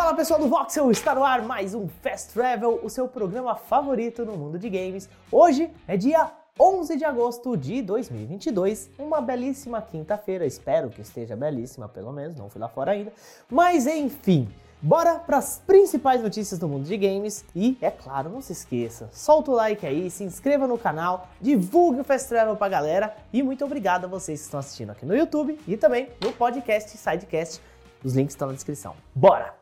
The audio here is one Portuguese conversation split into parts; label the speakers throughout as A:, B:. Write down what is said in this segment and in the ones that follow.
A: Fala pessoal do Voxel, está no ar mais um Fast Travel, o seu programa favorito no mundo de games. Hoje é dia 11 de agosto de 2022, uma belíssima quinta-feira, espero que esteja belíssima pelo menos, não fui lá fora ainda. Mas enfim, Bora para as principais notícias do mundo de games e, é claro, não se esqueça, solta o like aí, se inscreva no canal, divulgue o Fast Travel pra galera e muito obrigado a vocês que estão assistindo aqui no YouTube e também no podcast Sidecast. Os links estão na descrição. Bora!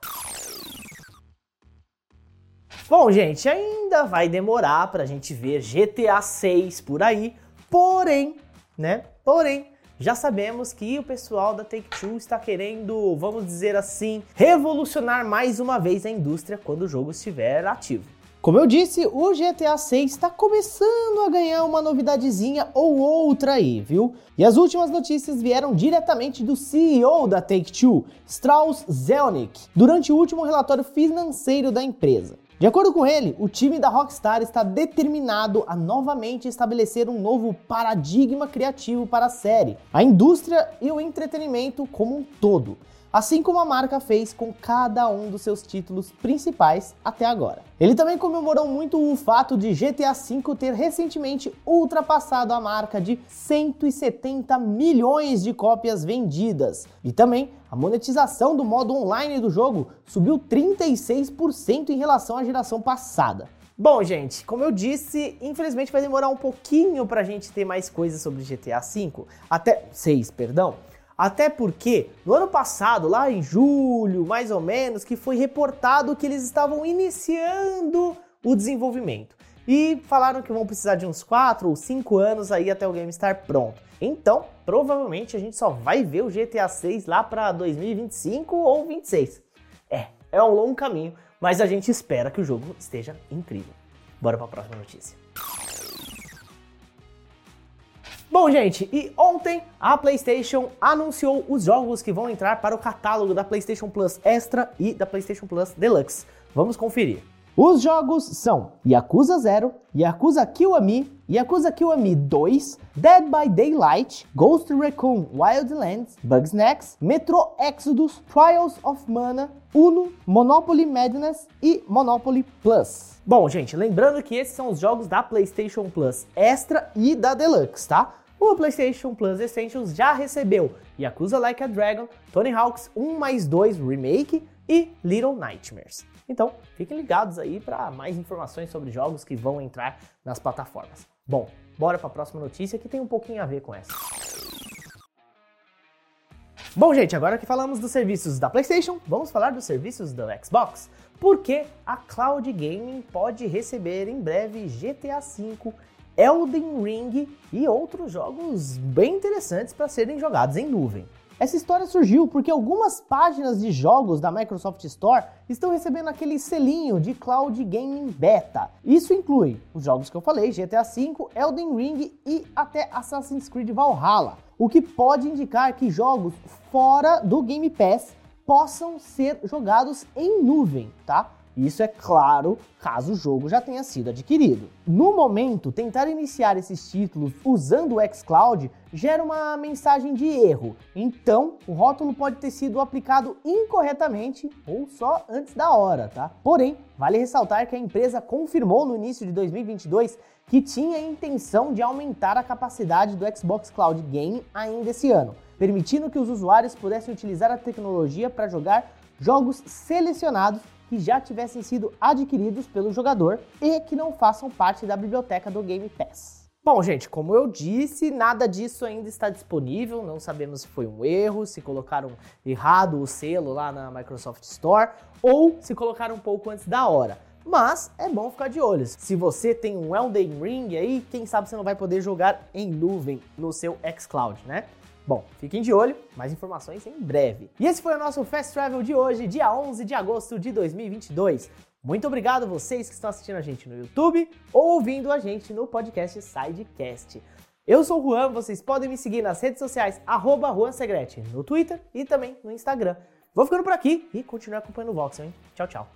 A: Bom, gente, ainda vai demorar pra gente ver GTA 6 por aí, porém, né? Porém, já sabemos que o pessoal da Take-Two está querendo, vamos dizer assim, revolucionar mais uma vez a indústria quando o jogo estiver ativo. Como eu disse, o GTA 6 está começando a ganhar uma novidadezinha ou outra aí, viu? E as últimas notícias vieram diretamente do CEO da Take-Two, Strauss Zelnick, durante o último relatório financeiro da empresa. De acordo com ele, o time da Rockstar está determinado a novamente estabelecer um novo paradigma criativo para a série, a indústria e o entretenimento como um todo, assim como a marca fez com cada um dos seus títulos principais até agora. Ele também comemorou muito o fato de GTA V ter recentemente ultrapassado a marca de 170 milhões de cópias vendidas e também a monetização do modo online do jogo subiu 36% em relação à geração passada. Bom, gente, como eu disse, infelizmente vai demorar um pouquinho para a gente ter mais coisas sobre GTA V, até 6, perdão. Até porque no ano passado, lá em julho, mais ou menos, que foi reportado que eles estavam iniciando o desenvolvimento. E falaram que vão precisar de uns 4 ou 5 anos aí até o game estar pronto. Então, provavelmente a gente só vai ver o GTA 6 lá para 2025 ou 26. É, é um longo caminho, mas a gente espera que o jogo esteja incrível. Bora para a próxima notícia. Bom, gente, e ontem a PlayStation anunciou os jogos que vão entrar para o catálogo da PlayStation Plus Extra e da PlayStation Plus Deluxe. Vamos conferir. Os jogos são Yakuza 0, Yakuza Kiwami, Yakuza Kiwami 2, Dead by Daylight, Ghost Recon Wildlands, Bugsnax, Metro Exodus, Trials of Mana, Uno, Monopoly Madness e Monopoly Plus. Bom, gente, lembrando que esses são os jogos da PlayStation Plus Extra e da Deluxe, tá? O PlayStation Plus Essentials já recebeu Yakuza Like a Dragon, Tony Hawk's 1 mais 2 Remake e Little Nightmares. Então, fiquem ligados aí para mais informações sobre jogos que vão entrar nas plataformas. Bom, bora para a próxima notícia que tem um pouquinho a ver com essa. Bom, gente, agora que falamos dos serviços da PlayStation, vamos falar dos serviços do Xbox, porque a Cloud Gaming pode receber em breve GTA V Elden Ring e outros jogos bem interessantes para serem jogados em nuvem. Essa história surgiu porque algumas páginas de jogos da Microsoft Store estão recebendo aquele selinho de Cloud Gaming Beta. Isso inclui os jogos que eu falei, GTA V, Elden Ring e até Assassin's Creed Valhalla, o que pode indicar que jogos fora do Game Pass possam ser jogados em nuvem, tá? Isso é claro caso o jogo já tenha sido adquirido. No momento, tentar iniciar esses títulos usando o xCloud gera uma mensagem de erro, então o rótulo pode ter sido aplicado incorretamente ou só antes da hora, tá? Porém, vale ressaltar que a empresa confirmou no início de 2022 que tinha a intenção de aumentar a capacidade do Xbox Cloud Game ainda esse ano, permitindo que os usuários pudessem utilizar a tecnologia para jogar jogos selecionados que já tivessem sido adquiridos pelo jogador e que não façam parte da biblioteca do Game Pass. Bom, gente, como eu disse, nada disso ainda está disponível. Não sabemos se foi um erro, se colocaram errado o selo lá na Microsoft Store ou se colocaram um pouco antes da hora. Mas é bom ficar de olho. Se você tem um Elden Ring aí, quem sabe você não vai poder jogar em nuvem no seu xCloud, né? Bom, fiquem de olho, mais informações em breve. E esse foi o nosso Fast Travel de hoje, dia 11 de agosto de 2022. Muito obrigado a vocês que estão assistindo a gente no YouTube ou ouvindo a gente no podcast Sidecast. Eu sou o Juan, vocês podem me seguir nas redes sociais, arroba no Twitter e também no Instagram. Vou ficando por aqui e continuar acompanhando o Voxel, hein? Tchau, tchau.